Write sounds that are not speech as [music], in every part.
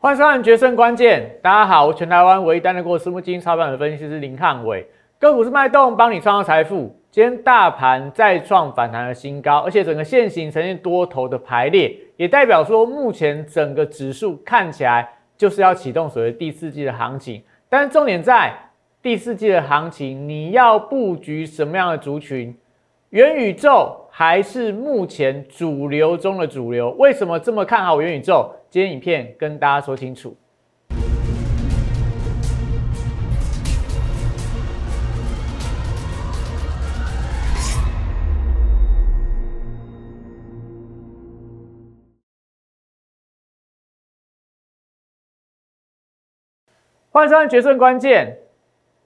欢迎收看《决胜关键》，大家好，我全台湾唯一担任过私募基金操盘的分析师林汉伟，个股是脉动，帮你创造财富。今天大盘再创反弹的新高，而且整个线形呈现多头的排列，也代表说目前整个指数看起来就是要启动所谓第四季的行情。但是重点在第四季的行情，你要布局什么样的族群？元宇宙还是目前主流中的主流？为什么这么看好元宇宙？今天影片跟大家说清楚。欢迎收看《决胜关键》。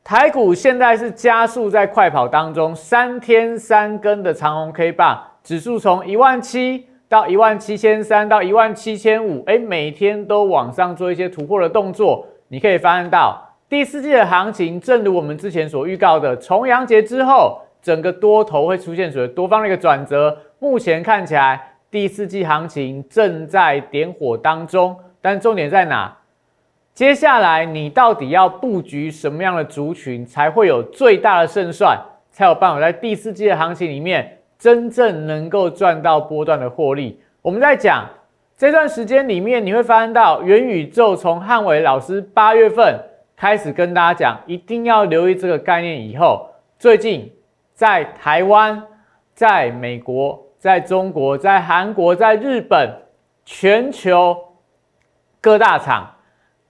台股现在是加速在快跑当中，三天三根的长红 K 棒，指数从一万七到一万七千三到一万七千五，哎，每天都往上做一些突破的动作。你可以发现到第四季的行情，正如我们之前所预告的，重阳节之后，整个多头会出现所谓多方的一个转折。目前看起来第四季行情正在点火当中，但重点在哪？接下来你到底要布局什么样的族群，才会有最大的胜算，才有办法在第四季的行情里面真正能够赚到波段的获利？我们在讲这段时间里面，你会发现到元宇宙从汉伟老师八月份开始跟大家讲，一定要留意这个概念。以后最近在台湾、在美国、在中国、在韩国、在日本，全球各大厂。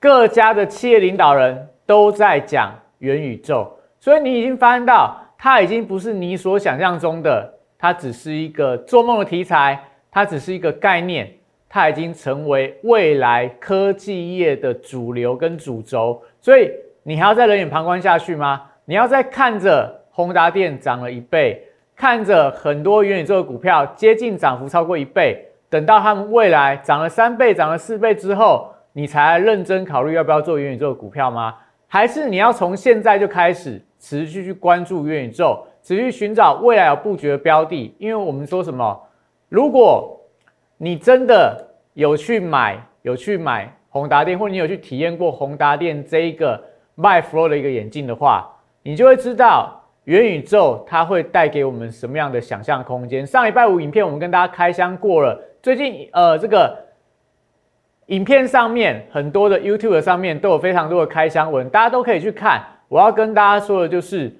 各家的企业领导人都在讲元宇宙，所以你已经发现到，它已经不是你所想象中的，它只是一个做梦的题材，它只是一个概念，它已经成为未来科技业的主流跟主轴。所以你还要再冷眼旁观下去吗？你要再看着宏达电涨了一倍，看着很多元宇宙的股票接近涨幅超过一倍，等到他们未来涨了三倍、涨了四倍之后。你才认真考虑要不要做元宇宙的股票吗？还是你要从现在就开始持续去关注元宇宙，持续寻找未来有布局的标的？因为我们说什么？如果你真的有去买，有去买宏达电，或者你有去体验过宏达电这一个卖 flow 的一个眼镜的话，你就会知道元宇宙它会带给我们什么样的想象空间。上礼拜五影片我们跟大家开箱过了，最近呃这个。影片上面很多的 YouTube 上面都有非常多的开箱文，大家都可以去看。我要跟大家说的就是，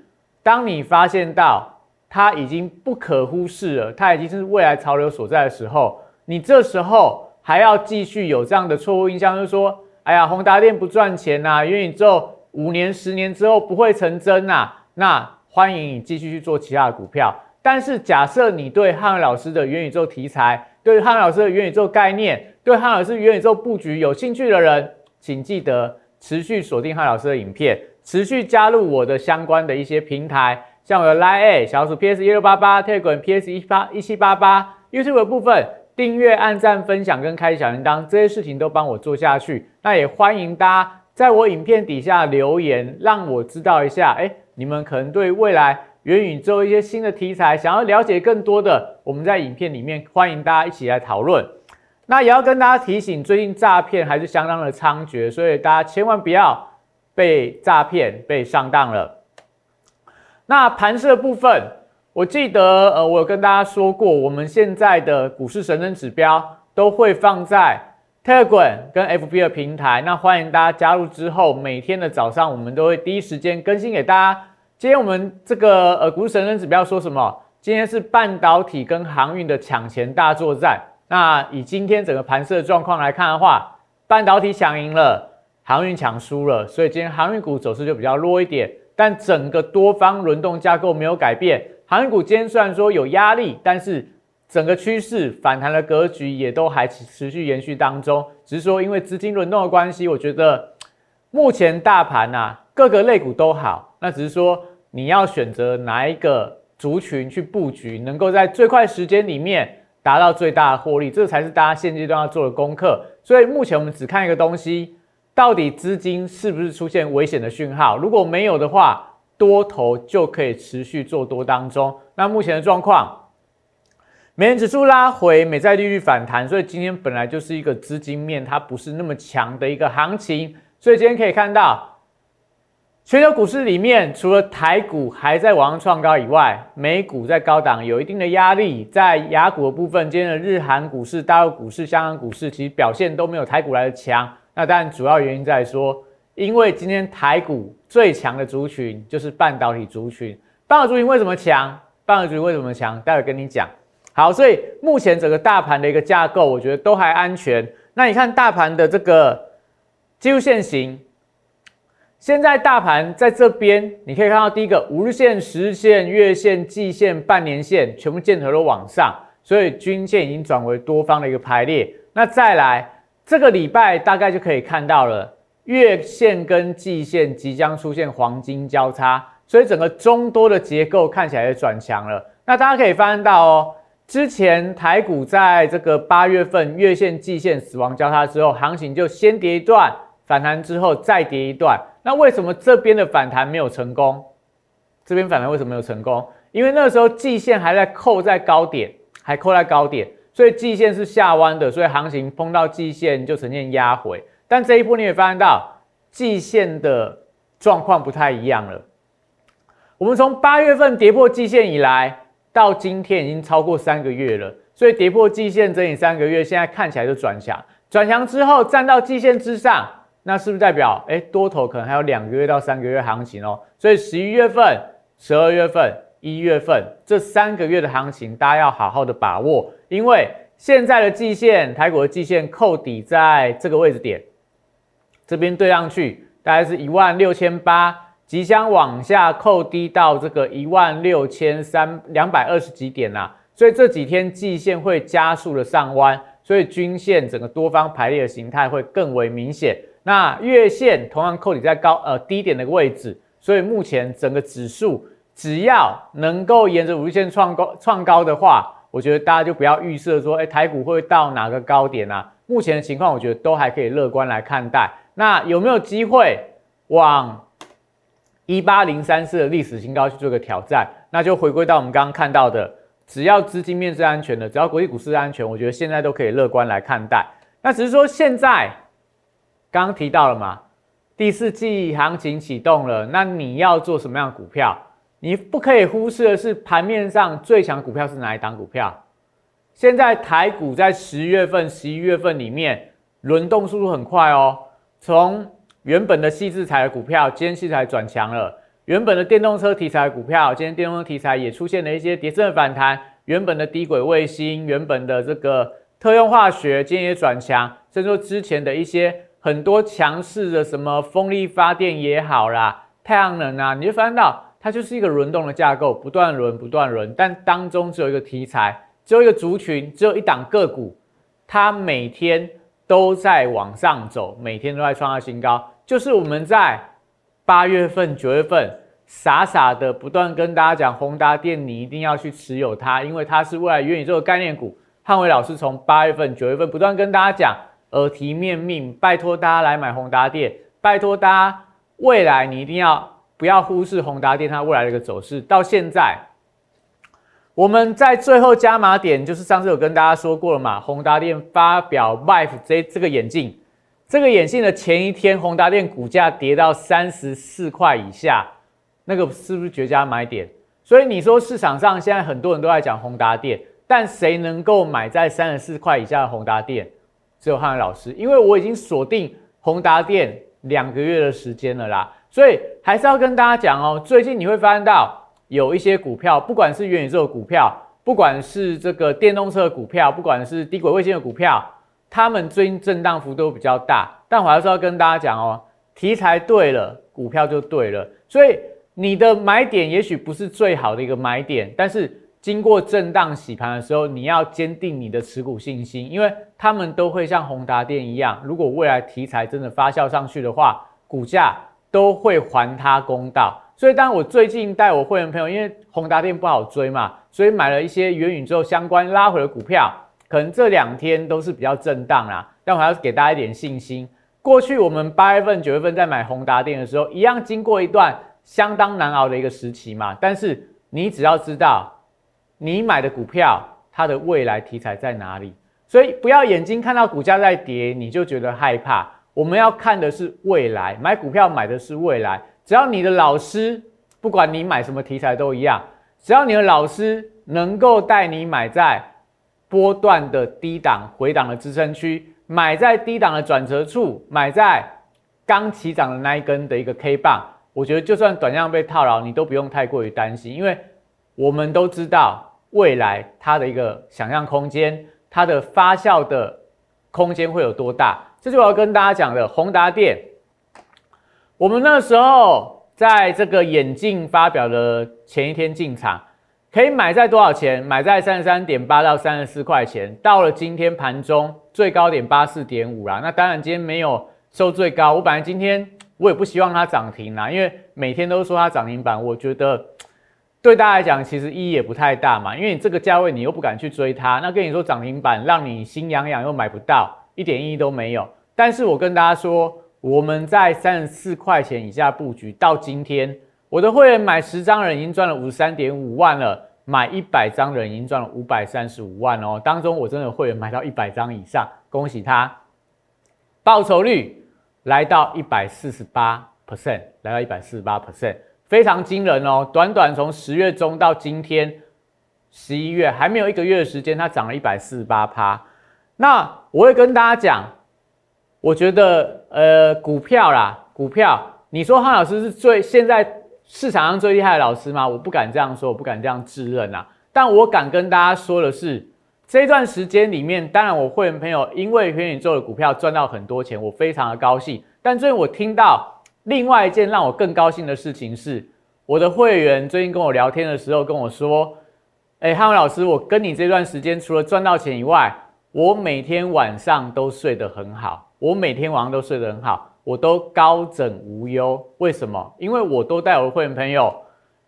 当你发现到它已经不可忽视了，它已经是未来潮流所在的时候，你这时候还要继续有这样的错误印象，就是说，哎呀，宏达电不赚钱呐，元宇宙五年、十年之后不会成真呐，那欢迎你继续去做其他的股票。但是假设你对汉老师的元宇宙题材，对汉老师的元宇宙概念，对汉老师元宇宙布局有兴趣的人，请记得持续锁定汉老师的影片，持续加入我的相关的一些平台，像我的 Line 小鼠 PS 一六八八、Telegram PS 一八一七八八、YouTube 的部分订阅、按赞、分享跟开小铃铛这些事情都帮我做下去。那也欢迎大家在我影片底下留言，让我知道一下，哎，你们可能对未来元宇宙一些新的题材想要了解更多的，我们在影片里面欢迎大家一起来讨论。那也要跟大家提醒，最近诈骗还是相当的猖獗，所以大家千万不要被诈骗、被上当了。那盘设部分，我记得呃，我有跟大家说过，我们现在的股市神针指标都会放在 Telegram 跟 FB 的平台。那欢迎大家加入之后，每天的早上我们都会第一时间更新给大家。今天我们这个呃股神针指标说什么？今天是半导体跟航运的抢钱大作战。那以今天整个盘势的状况来看的话，半导体抢赢了，航运抢输了，所以今天航运股走势就比较弱一点。但整个多方轮动架构没有改变，航运股今天虽然说有压力，但是整个趋势反弹的格局也都还持续延续当中。只是说因为资金轮动的关系，我觉得目前大盘呐各个类股都好，那只是说你要选择哪一个族群去布局，能够在最快时间里面。达到最大的获利，这才是大家现阶段要做的功课。所以目前我们只看一个东西，到底资金是不是出现危险的讯号？如果没有的话，多头就可以持续做多当中。那目前的状况，美元指数拉回，美债利率反弹，所以今天本来就是一个资金面它不是那么强的一个行情，所以今天可以看到。全球股市里面，除了台股还在往上创高以外，美股在高档有一定的压力。在雅股的部分，今天的日韩股市、大陆股市、香港股市其实表现都没有台股来的强。那当然，主要原因在说，因为今天台股最强的族群就是半导体族群。半导体族群为什么强？半导体族群为什么强？待会跟你讲。好，所以目前整个大盘的一个架构，我觉得都还安全。那你看大盘的这个技术线型。现在大盘在这边，你可以看到第一个五日线、十日线、月线、季线、半年线全部箭头都往上，所以均线已经转为多方的一个排列。那再来这个礼拜大概就可以看到了，月线跟季线即将出现黄金交叉，所以整个中多的结构看起来也转强了。那大家可以发现到哦，之前台股在这个八月份月线、季线死亡交叉之后，行情就先跌一段，反弹之后再跌一段。那为什么这边的反弹没有成功？这边反弹为什么没有成功？因为那个时候季线还在扣在高点，还扣在高点，所以季线是下弯的，所以行情碰到季线就呈现压回。但这一波你也发现到季线的状况不太一样了。我们从八月份跌破季线以来，到今天已经超过三个月了，所以跌破季线整理三个月，现在看起来就转强。转强之后站到季线之上。那是不是代表，哎，多头可能还有两个月到三个月行情哦？所以十一月份、十二月份、一月份这三个月的行情，大家要好好的把握，因为现在的季线，台股的季线扣底在这个位置点，这边对上去大概是一万六千八，即将往下扣低到这个一万六千三两百二十几点呐，所以这几天季线会加速的上弯，所以均线整个多方排列的形态会更为明显。那月线同样扣底在高呃低点的位置，所以目前整个指数只要能够沿着五日线创高创高的话，我觉得大家就不要预设说，哎，台股会到哪个高点啊？目前的情况，我觉得都还可以乐观来看待。那有没有机会往一八零三四的历史新高去做个挑战？那就回归到我们刚刚看到的，只要资金面是安全的，只要国际股市是安全，我觉得现在都可以乐观来看待。那只是说现在。刚刚提到了嘛，第四季行情启动了，那你要做什么样的股票？你不可以忽视的是盘面上最强股票是哪一档股票？现在台股在十月份、十一月份里面轮动速度很快哦，从原本的细制材的股票，今天细材转强了；原本的电动车题材的股票，今天电动车题材也出现了一些跌升的反弹；原本的低轨卫星，原本的这个特用化学，今天也转强，甚至说之前的一些。很多强势的什么风力发电也好啦，太阳能啊，你就发现到它就是一个轮动的架构，不断轮，不断轮，但当中只有一个题材，只有一个族群，只有一档个股，它每天都在往上走，每天都在创下新高。就是我们在八月份、九月份傻傻的不断跟大家讲，宏达电你一定要去持有它，因为它是未来元宇宙的概念股。汉伟老师从八月份、九月份不断跟大家讲。耳提面命，拜托大家来买宏达电，拜托大家未来你一定要不要忽视宏达电它未来的一个走势。到现在，我们在最后加码点，就是上次有跟大家说过了嘛，宏达电发表 Vive 这这个眼镜，这个眼镜的前一天，宏达电股价跌到三十四块以下，那个是不是绝佳买点？所以你说市场上现在很多人都在讲宏达电，但谁能够买在三十四块以下的宏达电？只有汉文老师，因为我已经锁定宏达电两个月的时间了啦，所以还是要跟大家讲哦。最近你会发现到有一些股票，不管是元宇宙的股票，不管是这个电动车的股票，不管是低轨卫星的股票，他们最近震荡幅度比较大。但我还是要跟大家讲哦，题材对了，股票就对了。所以你的买点也许不是最好的一个买点，但是。经过震荡洗盘的时候，你要坚定你的持股信心，因为他们都会像宏达电一样，如果未来题材真的发酵上去的话，股价都会还他公道。所以，当我最近带我会员朋友，因为宏达电不好追嘛，所以买了一些元宇宙相关拉回的股票，可能这两天都是比较震荡啦。但我还要给大家一点信心。过去我们八月份、九月份在买宏达电的时候，一样经过一段相当难熬的一个时期嘛。但是你只要知道。你买的股票它的未来题材在哪里。所以不要眼睛看到股价在跌，你就觉得害怕。我们要看的是未来，买股票买的是未来。只要你的老师，不管你买什么题材都一样，只要你的老师能够带你买在波段的低档回档的支撑区，买在低档的转折处，买在刚起涨的那一根的一个 K 棒，我觉得就算短量被套牢，你都不用太过于担心，因为我们都知道未来它的一个想象空间。它的发酵的空间会有多大？这就我要跟大家讲的。宏达电，我们那时候在这个眼镜发表的前一天进场，可以买在多少钱？买在三十三点八到三十四块钱。到了今天盘中最高点八四点五啦。那当然今天没有收最高。我本来今天我也不希望它涨停啦，因为每天都说它涨停板，我觉得。对大家来讲，其实意义也不太大嘛，因为你这个价位你又不敢去追它，那跟你说涨停板让你心痒痒又买不到，一点意义都没有。但是我跟大家说，我们在三十四块钱以下布局，到今天我的会员买十张人已经赚了五十三点五万了，买一百张人已经赚了五百三十五万哦。当中我真的会员买到一百张以上，恭喜他，报酬率来到一百四十八 percent，来到一百四十八 percent。非常惊人哦！短短从十月中到今天十一月，还没有一个月的时间，它涨了一百四十八趴。那我会跟大家讲，我觉得呃，股票啦，股票，你说汉老师是最现在市场上最厉害的老师吗？我不敢这样说，我不敢这样自认啊。但我敢跟大家说的是，这段时间里面，当然我会员朋友因为元宇宙的股票赚到很多钱，我非常的高兴。但最近我听到。另外一件让我更高兴的事情是，我的会员最近跟我聊天的时候跟我说：“哎，汉文老师，我跟你这段时间除了赚到钱以外，我每天晚上都睡得很好，我每天晚上都睡得很好，我都高枕无忧。为什么？因为我都带我的会员朋友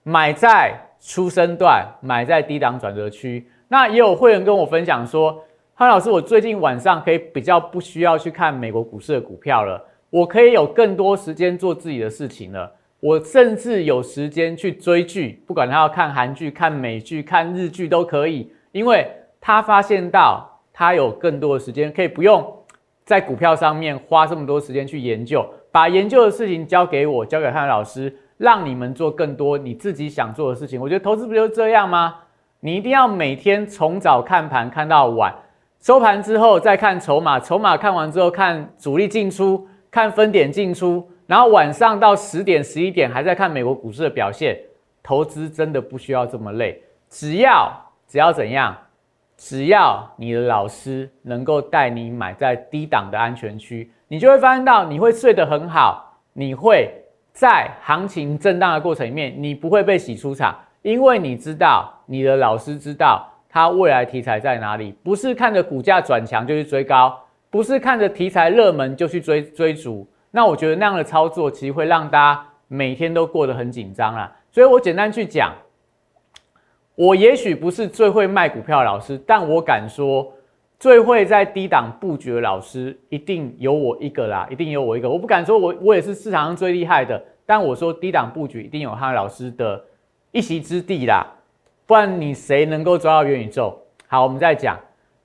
买在出生段，买在低档转折区。那也有会员跟我分享说，汉老师，我最近晚上可以比较不需要去看美国股市的股票了。”我可以有更多时间做自己的事情了。我甚至有时间去追剧，不管他要看韩剧、看美剧、看日剧都可以，因为他发现到他有更多的时间，可以不用在股票上面花这么多时间去研究，把研究的事情交给我，交给他的老师，让你们做更多你自己想做的事情。我觉得投资不就是这样吗？你一定要每天从早看盘看到晚，收盘之后再看筹码，筹码看完之后看主力进出。看分点进出，然后晚上到十点、十一点还在看美国股市的表现。投资真的不需要这么累，只要只要怎样，只要你的老师能够带你买在低档的安全区，你就会发现到你会睡得很好，你会在行情震荡的过程里面，你不会被洗出场，因为你知道你的老师知道他未来题材在哪里，不是看着股价转强就去追高。不是看着题材热门就去追追逐，那我觉得那样的操作其实会让大家每天都过得很紧张啦。所以我简单去讲，我也许不是最会卖股票的老师，但我敢说，最会在低档布局的老师一定有我一个啦，一定有我一个。我不敢说我我也是市场上最厉害的，但我说低档布局一定有他老师的一席之地啦，不然你谁能够抓到元宇宙？好，我们再讲。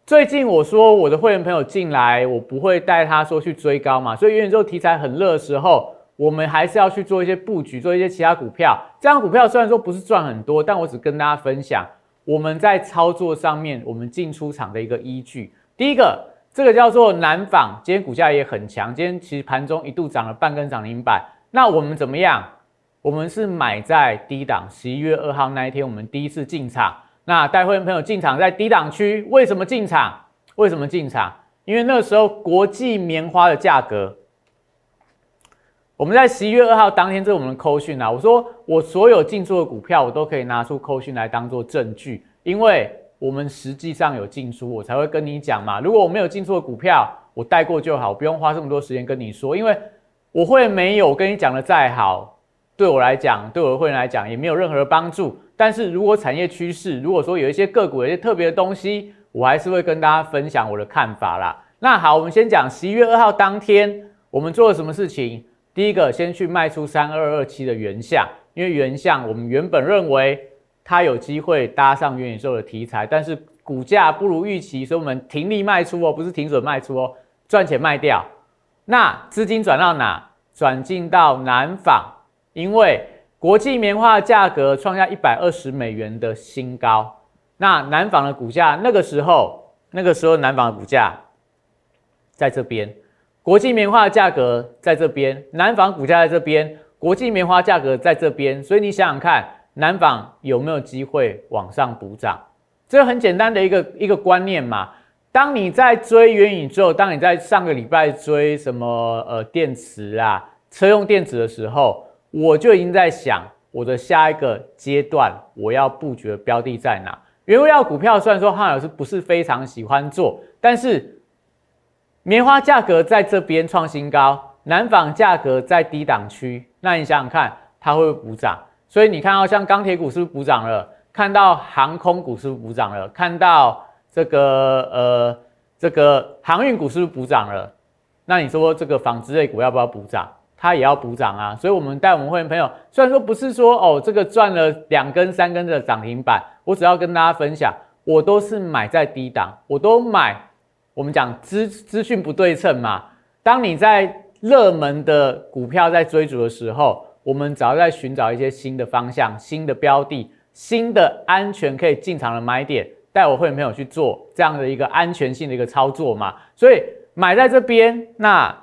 最近我说我的会员朋友进来，我不会带他说去追高嘛，所以元宇宙题材很热的时候，我们还是要去做一些布局，做一些其他股票。这样股票虽然说不是赚很多，但我只跟大家分享我们在操作上面我们进出场的一个依据。第一个，这个叫做南纺，今天股价也很强，今天其实盘中一度涨了半根涨停板。那我们怎么样？我们是买在低档，十一月二号那一天，我们第一次进场。那带会员朋友进场在低档区，为什么进场？为什么进场？因为那时候国际棉花的价格，我们在十一月二号当天，这是我们的扣讯啊。我说我所有进出的股票，我都可以拿出扣讯来当做证据，因为我们实际上有进出，我才会跟你讲嘛。如果我没有进出的股票，我带过就好，不用花这么多时间跟你说，因为我会没有跟你讲的再好，对我来讲，对我的会员来讲，也没有任何的帮助。但是如果产业趋势，如果说有一些个股有一些特别的东西，我还是会跟大家分享我的看法啦。那好，我们先讲十一月二号当天我们做了什么事情。第一个，先去卖出三二二七的原相，因为原相我们原本认为它有机会搭上元宇宙的题材，但是股价不如预期，所以我们停利卖出哦，不是停损卖出哦，赚钱卖掉。那资金转到哪？转进到南纺，因为国际棉花价格创下一百二十美元的新高。那南纺的股价那个时候，那个时候南纺的股价在这边，国际棉花的价格在这边，南纺股价在这边，国际棉花价格在这边。所以你想想看，南纺有没有机会往上补涨？这很简单的一个一个观念嘛。当你在追元宇宙，当你在上个礼拜追什么呃电池啊、车用电池的时候，我就已经在想我的下一个阶段我要布局的标的在哪。原物料股票虽然说汉老师不是非常喜欢做，但是棉花价格在这边创新高，南纺价格在低档区，那你想想看它会不会补涨？所以你看到像钢铁股是不是补涨了？看到航空股是不是补涨了？看到。这个呃，这个航运股是不是补涨了？那你说这个纺织类股要不要补涨？它也要补涨啊！所以，我们带我们会员朋友，虽然说不是说哦，这个赚了两根、三根的涨停板，我只要跟大家分享，我都是买在低档，我都买。我们讲资资讯不对称嘛。当你在热门的股票在追逐的时候，我们只要在寻找一些新的方向、新的标的、新的安全可以进场的买点。带我会员朋友去做这样的一个安全性的一个操作嘛，所以买在这边，那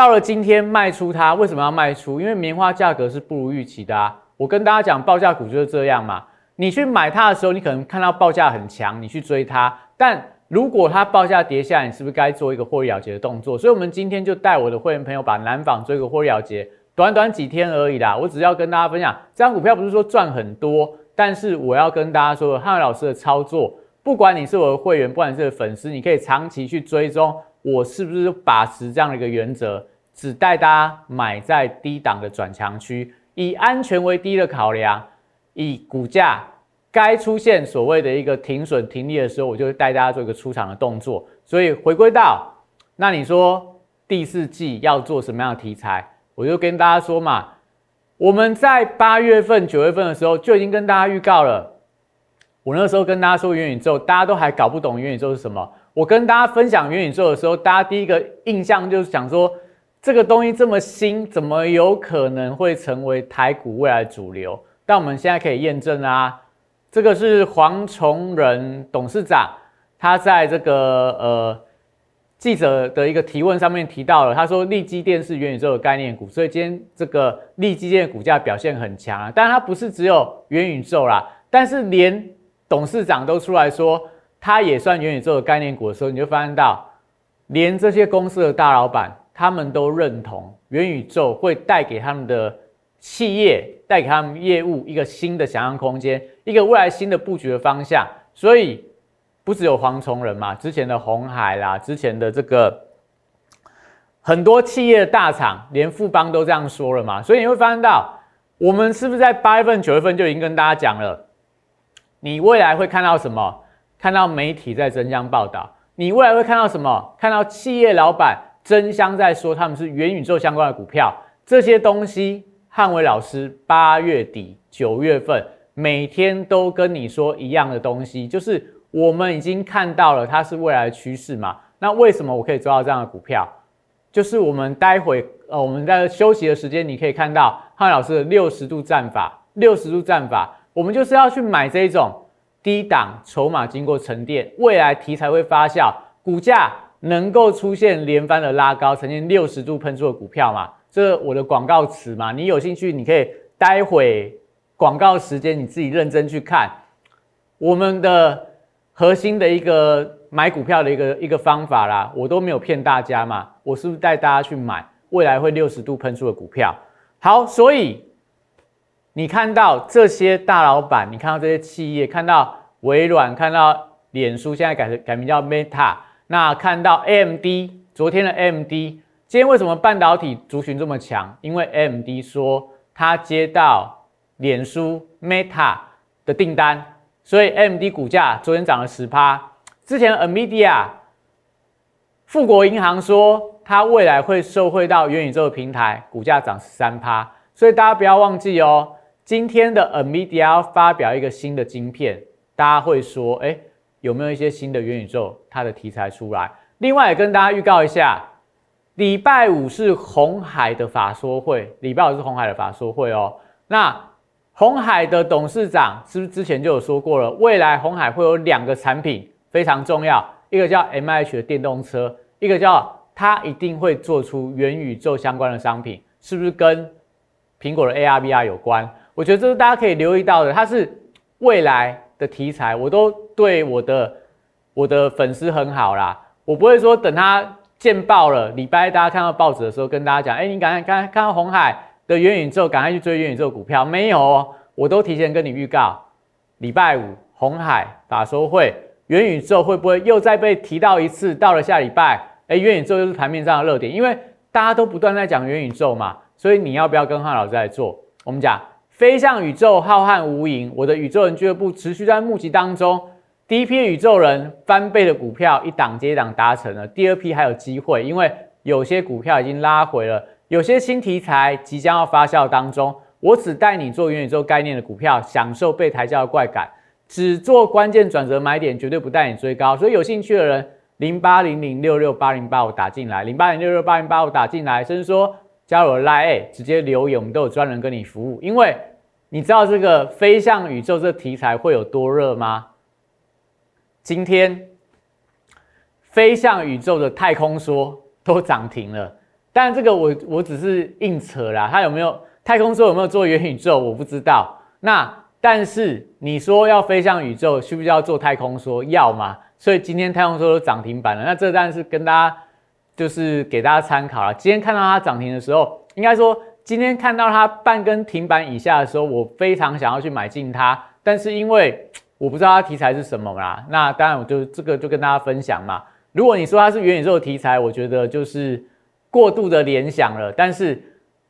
到了今天卖出它，为什么要卖出？因为棉花价格是不如预期的啊。我跟大家讲，报价股就是这样嘛。你去买它的时候，你可能看到报价很强，你去追它，但如果它报价跌下，你是不是该做一个获利了结的动作？所以，我们今天就带我的会员朋友把南纺追个获利了结，短短几天而已啦。我只要跟大家分享，这张股票不是说赚很多。但是我要跟大家说，汉伟老师的操作，不管你是我的会员，不管你是粉丝，你可以长期去追踪我是不是把持这样的一个原则，只带大家买在低档的转强区，以安全为第一的考量，以股价该出现所谓的一个停损停利的时候，我就会带大家做一个出场的动作。所以回归到，那你说第四季要做什么样的题材，我就跟大家说嘛。我们在八月份、九月份的时候就已经跟大家预告了。我那时候跟大家说元宇宙，大家都还搞不懂元宇宙是什么。我跟大家分享元宇宙的时候，大家第一个印象就是想说，这个东西这么新，怎么有可能会成为台股未来主流？但我们现在可以验证啊，这个是黄崇仁董事长，他在这个呃。记者的一个提问上面提到了，他说利基电是元宇宙的概念股，所以今天这个利基电股价表现很强啊。但它不是只有元宇宙啦，但是连董事长都出来说它也算元宇宙的概念股的时候，你就发现到，连这些公司的大老板他们都认同元宇宙会带给他们的企业、带给他们业务一个新的想象空间，一个未来新的布局的方向，所以。不只有黄崇仁嘛，之前的红海啦，之前的这个很多企业的大厂，连富邦都这样说了嘛，所以你会发现到，我们是不是在八月份、九月份就已经跟大家讲了，你未来会看到什么？看到媒体在争相报道，你未来会看到什么？看到企业老板争相在说他们是元宇宙相关的股票，这些东西，汉伟老师八月底、九月份每天都跟你说一样的东西，就是。我们已经看到了它是未来的趋势嘛？那为什么我可以抓到这样的股票？就是我们待会呃我们在休息的时间，你可以看到汉老师的六十度战法，六十度战法，我们就是要去买这一种低档筹码经过沉淀，未来题材会发酵，股价能够出现连番的拉高，曾经六十度喷出的股票嘛？这我的广告词嘛？你有兴趣，你可以待会广告时间你自己认真去看我们的。核心的一个买股票的一个一个方法啦，我都没有骗大家嘛，我是不是带大家去买未来会六十度喷出的股票？好，所以你看到这些大老板，你看到这些企业，看到微软，看到脸书，现在改成改名叫 Meta，那看到 AMD，昨天的 AMD，今天为什么半导体族群这么强？因为 AMD 说他接到脸书 Meta 的订单。所以 AMD 股价昨天涨了十趴。之前 Amdia 富国银行说它未来会受惠到元宇宙的平台，股价涨十三趴。所以大家不要忘记哦，今天的 Nvidia 发表一个新的晶片，大家会说，哎，有没有一些新的元宇宙它的题材出来。另外也跟大家预告一下，礼拜五是红海的法说会，礼拜五是红海的法说会哦。那红海的董事长是不是之前就有说过了？未来红海会有两个产品非常重要，一个叫 M H 的电动车，一个叫它一定会做出元宇宙相关的商品，是不是跟苹果的 A R V R 有关？我觉得这是大家可以留意到的，它是未来的题材，我都对我的我的粉丝很好啦。我不会说等它见报了，礼拜大家看到报纸的时候跟大家讲，哎，你赶快看看到红海的元宇宙，赶快去追元宇宙股票。没有，我都提前跟你预告，礼拜五红海法说会，元宇宙会不会又再被提到一次？到了下礼拜，哎，元宇宙又是盘面上的热点，因为大家都不断在讲元宇宙嘛，所以你要不要跟汉老师来做？我们讲飞向宇宙浩瀚无垠，我的宇宙人俱乐部持续在募集当中。第一批宇宙人翻倍的股票一档接一档达成了，第二批还有机会，因为有些股票已经拉回了，有些新题材即将要发酵当中。我只带你做元宇宙概念的股票，享受被抬轿的怪感，只做关键转折买点，绝对不带你追高。所以有兴趣的人，零八零零六六八零八五打进来，零八零六六八零八五打进来，甚至说加入 Line，直接留言，我们都有专人跟你服务。因为你知道这个飞向宇宙这题材会有多热吗？今天飞向宇宙的太空梭都涨停了，但这个我我只是硬扯啦，它有没有太空梭有没有做元宇宙我不知道。那但是你说要飞向宇宙，需不需要做太空梭？要吗？所以今天太空梭都涨停板了。那这当然是跟大家就是给大家参考了。今天看到它涨停的时候，应该说今天看到它半根停板以下的时候，我非常想要去买进它，但是因为。我不知道它题材是什么啦，那当然我就这个就跟大家分享嘛。如果你说它是元宇宙题材，我觉得就是过度的联想了。但是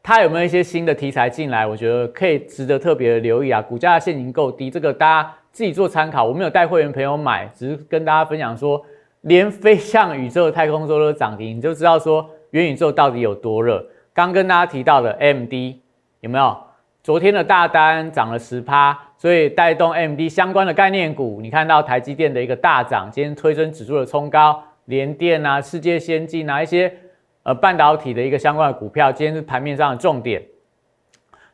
它有没有一些新的题材进来，我觉得可以值得特别的留意啊。股价现金够低，这个大家自己做参考。我没有带会员朋友买，只是跟大家分享说，连飞向宇宙的太空梭都涨停，你就知道说元宇宙到底有多热。刚跟大家提到的 MD 有没有？昨天的大单涨了十趴，所以带动 MD 相关的概念股。你看到台积电的一个大涨，今天推升指数的冲高，联电啊、世界先进啊一些呃半导体的一个相关的股票，今天是盘面上的重点。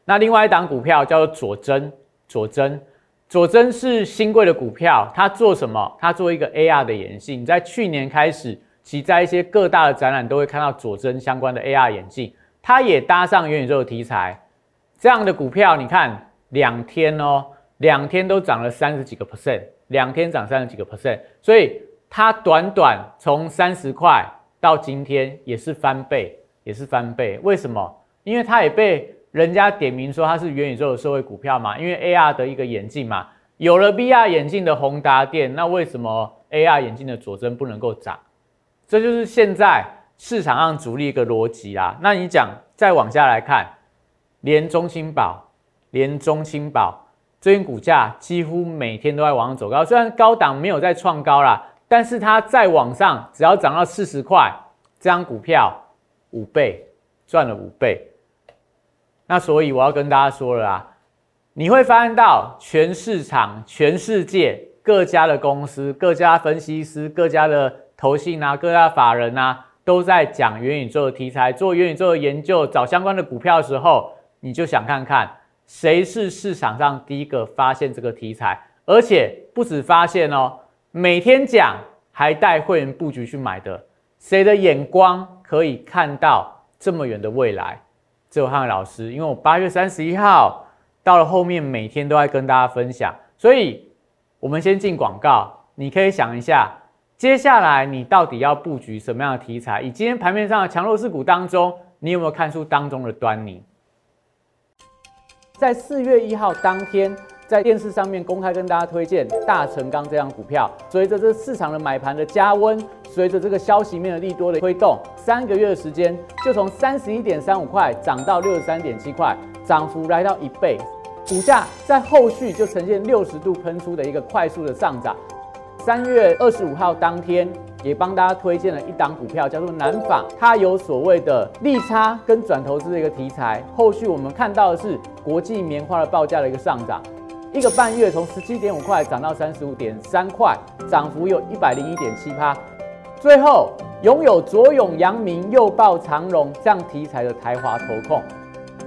那另外一档股票叫做佐真，佐真，佐真是新贵的股票，它做什么？它做一个 AR 的眼镜。在去年开始，其在一些各大的展览都会看到佐真相关的 AR 眼镜，它也搭上元宇宙的题材。这样的股票，你看两天哦，两天都涨了三十几个 percent，两天涨三十几个 percent，所以它短短从三十块到今天也是翻倍，也是翻倍。为什么？因为它也被人家点名说它是元宇宙的社会股票嘛，因为 AR 的一个眼镜嘛，有了 VR 眼镜的宏达电，那为什么 AR 眼镜的佐真不能够涨？这就是现在市场上主力一个逻辑啦。那你讲再往下来看。连中青宝，连中青宝，最近股价几乎每天都在往上走高。虽然高档没有再创高啦，但是它再往上，只要涨到四十块，这张股票五倍赚了五倍。那所以我要跟大家说了啊，你会发现到全市场、全世界各家的公司、各家分析师、各家的投信啊、各家法人啊，都在讲元宇宙的题材，做元宇宙的研究，找相关的股票的时候。你就想看看谁是市场上第一个发现这个题材，而且不止发现哦，每天讲还带会员布局去买的，谁的眼光可以看到这么远的未来？只有汉老师，因为我八月三十一号到了后面，每天都在跟大家分享，所以我们先进广告，你可以想一下，接下来你到底要布局什么样的题材？以今天盘面上的强弱势股当中，你有没有看出当中的端倪？在四月一号当天，在电视上面公开跟大家推荐大成钢这样股票。随着这市场的买盘的加温，随着这个消息面的利多的推动，三个月的时间就从三十一点三五块涨到六十三点七块，涨幅来到一倍。股价在后续就呈现六十度喷出的一个快速的上涨。三月二十五号当天。也帮大家推荐了一档股票，叫做南纺，它有所谓的利差跟转投资的一个题材。后续我们看到的是国际棉花的报价的一个上涨，一个半月从十七点五块涨到三十五点三块，涨幅有一百零一点七趴。最后，拥有左拥阳明、右抱长荣这样题材的台华投控，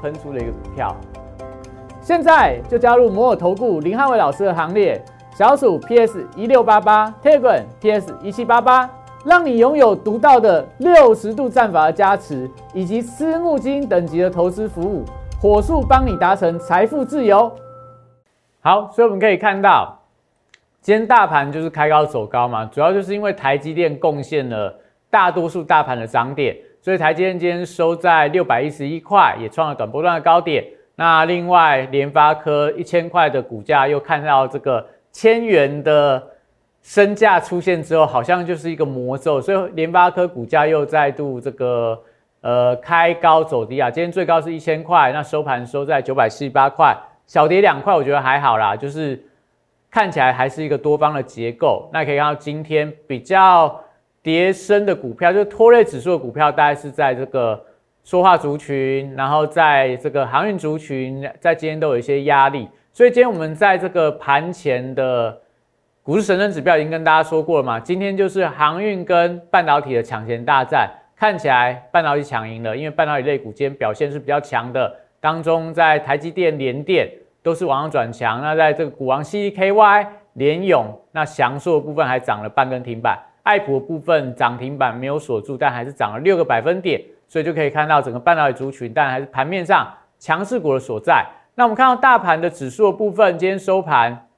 喷出的一个股票。现在就加入摩尔投顾林汉伟老师的行列，小鼠 PS 一六八八，Telegram PS 一七八八。让你拥有独到的六十度战法的加持，以及私募基金等级的投资服务，火速帮你达成财富自由。好，所以我们可以看到，今天大盘就是开高走高嘛，主要就是因为台积电贡献了大多数大盘的涨点，所以台积电今天收在六百一十一块，也创了短波段的高点。那另外联发科一千块的股价又看到这个千元的。身价出现之后，好像就是一个魔咒，所以联发科股价又再度这个呃开高走低啊。今天最高是一千块，那收盘收在九百七十八块，小跌两块，我觉得还好啦，就是看起来还是一个多方的结构。那可以看到今天比较跌深的股票，就是拖累指数的股票，大概是在这个说话族群，然后在这个航运族群，在今天都有一些压力。所以今天我们在这个盘前的。股市神圣指标已经跟大家说过了嘛？今天就是航运跟半导体的抢钱大战，看起来半导体抢赢了，因为半导体类股今天表现是比较强的。当中在台积电、联电都是往上转强。那在这个股王 C K Y、联勇，那翔硕的部分还涨了半根停板。爱普的部分涨停板没有锁住，但还是涨了六个百分点。所以就可以看到整个半导体族群，但还是盘面上强势股的所在。那我们看到大盘的指数的部分，今天收盘。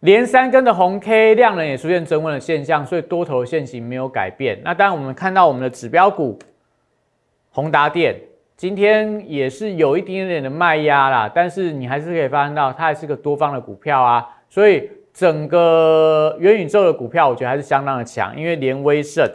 连三根的红 K 量能也出现增温的现象，所以多头的线型没有改变。那当然，我们看到我们的指标股宏达电今天也是有一点点的卖压啦，但是你还是可以发现到它还是个多方的股票啊。所以整个元宇宙的股票，我觉得还是相当的强，因为连威盛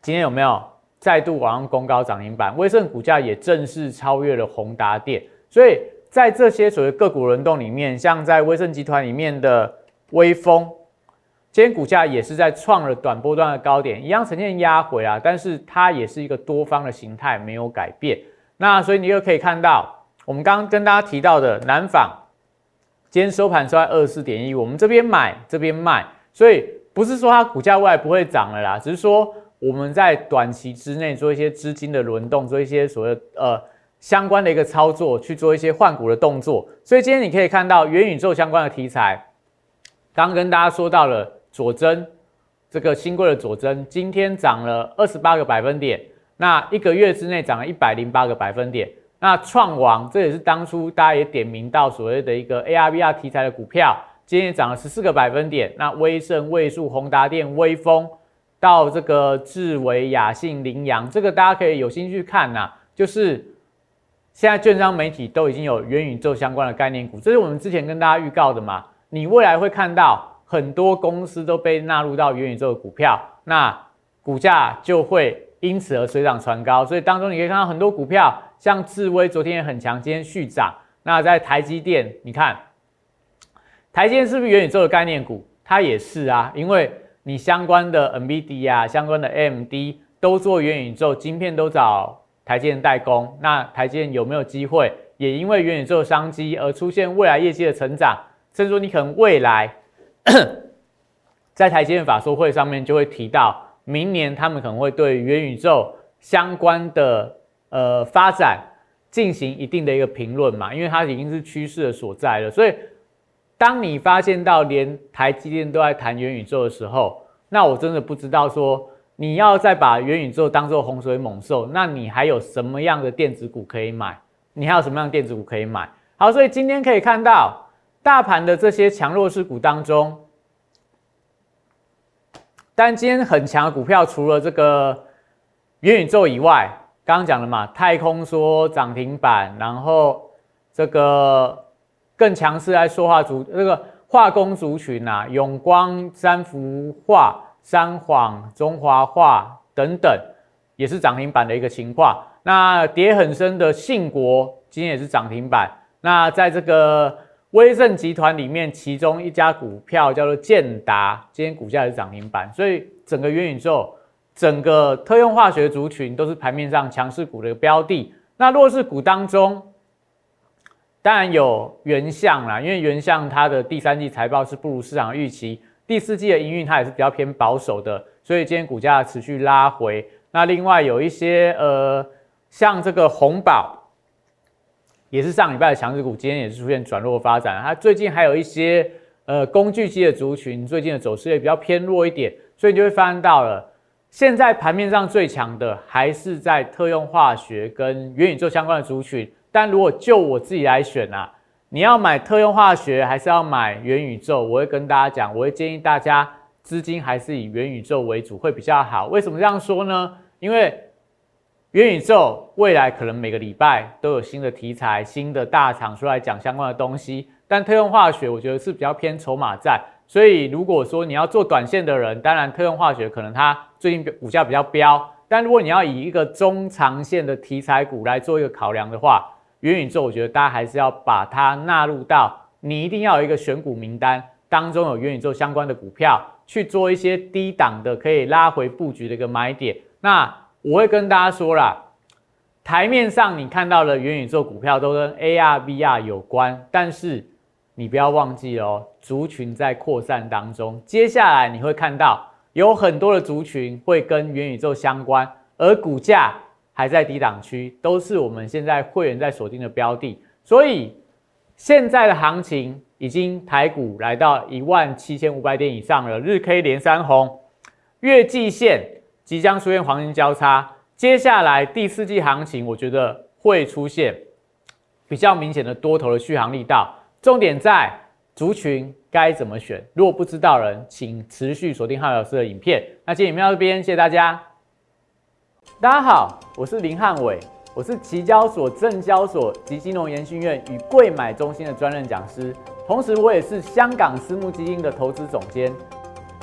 今天有没有再度往上攻高涨停板？威盛股价也正式超越了宏达电，所以。在这些所谓个股轮动里面，像在威盛集团里面的威风，今天股价也是在创了短波段的高点，一样呈现压回啊，但是它也是一个多方的形态，没有改变。那所以你又可以看到，我们刚刚跟大家提到的南纺，今天收盘收在二十四点一，我们这边买，这边卖，所以不是说它股价未来不会涨了啦，只是说我们在短期之内做一些资金的轮动，做一些所谓呃。相关的一个操作去做一些换股的动作，所以今天你可以看到元宇宙相关的题材。刚跟大家说到了佐真，这个新贵的佐真今天涨了二十八个百分点，那一个月之内涨了一百零八个百分点。那创王这也是当初大家也点名到所谓的一个 ARVR 题材的股票，今天涨了十四个百分点。那威盛、位数、宏达电、威风到这个智维、雅信、羚羊，这个大家可以有兴趣看呐，就是。现在券商媒体都已经有元宇宙相关的概念股，这是我们之前跟大家预告的嘛？你未来会看到很多公司都被纳入到元宇宙的股票，那股价就会因此而水涨船高。所以当中你可以看到很多股票，像智威昨天也很强，今天续涨。那在台积电，你看台积电是不是元宇宙的概念股？它也是啊，因为你相关的 NVD 啊，相关的 AMD 都做元宇宙晶片，都找。台积电代工，那台积电有没有机会也因为元宇宙商机而出现未来业绩的成长？甚至说你可能未来 [coughs] 在台积电法说会上面就会提到，明年他们可能会对元宇宙相关的呃发展进行一定的一个评论嘛，因为它已经是趋势的所在了。所以当你发现到连台积电都在谈元宇宙的时候，那我真的不知道说。你要再把元宇宙当做洪水猛兽，那你还有什么样的电子股可以买？你还有什么样的电子股可以买？好，所以今天可以看到大盘的这些强弱势股当中，但今天很强的股票，除了这个元宇宙以外，刚刚讲了嘛，太空说涨停板，然后这个更强势在塑化族那个化工族群啊，永光、三福化、三晃、中华化等等，也是涨停板的一个情况。那跌很深的信国今天也是涨停板。那在这个威盛集团里面，其中一家股票叫做建达，今天股价也是涨停板。所以整个元宇宙、整个特用化学族群都是盘面上强势股的标的。那弱势股当中，当然有原相啦，因为原相它的第三季财报是不如市场预期，第四季的营运它也是比较偏保守的，所以今天股价持续拉回。那另外有一些呃。像这个红宝也是上礼拜的强势股，今天也是出现转弱发展。它最近还有一些呃工具机的族群，最近的走势也比较偏弱一点，所以你就会发现到了，现在盘面上最强的还是在特用化学跟元宇宙相关的族群。但如果就我自己来选啊，你要买特用化学还是要买元宇宙？我会跟大家讲，我会建议大家资金还是以元宇宙为主会比较好。为什么这样说呢？因为元宇宙未来可能每个礼拜都有新的题材、新的大厂出来讲相关的东西，但特用化学我觉得是比较偏筹码战，所以如果说你要做短线的人，当然特用化学可能它最近股价比较飙，但如果你要以一个中长线的题材股来做一个考量的话，元宇宙我觉得大家还是要把它纳入到你一定要有一个选股名单当中有元宇宙相关的股票去做一些低档的可以拉回布局的一个买点，那。我会跟大家说啦，台面上你看到的元宇宙股票都跟 AR、VR 有关，但是你不要忘记哦，族群在扩散当中。接下来你会看到有很多的族群会跟元宇宙相关，而股价还在低档区，都是我们现在会员在锁定的标的。所以现在的行情已经台股来到一万七千五百点以上了，日 K 连三红，月季线。即将出现黄金交叉，接下来第四季行情，我觉得会出现比较明显的多头的续航力道。重点在族群该怎么选？如果不知道人，请持续锁定汉老师的影片。那今天影片到这边，谢谢大家。大家好，我是林汉伟，我是期交所、证交所及金融研训院与贵买中心的专任讲师，同时我也是香港私募基金的投资总监。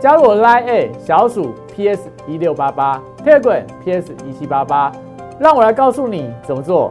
加入我 Line A 小鼠 PS 一六八八，Telegram PS 一七八八，让我来告诉你怎么做。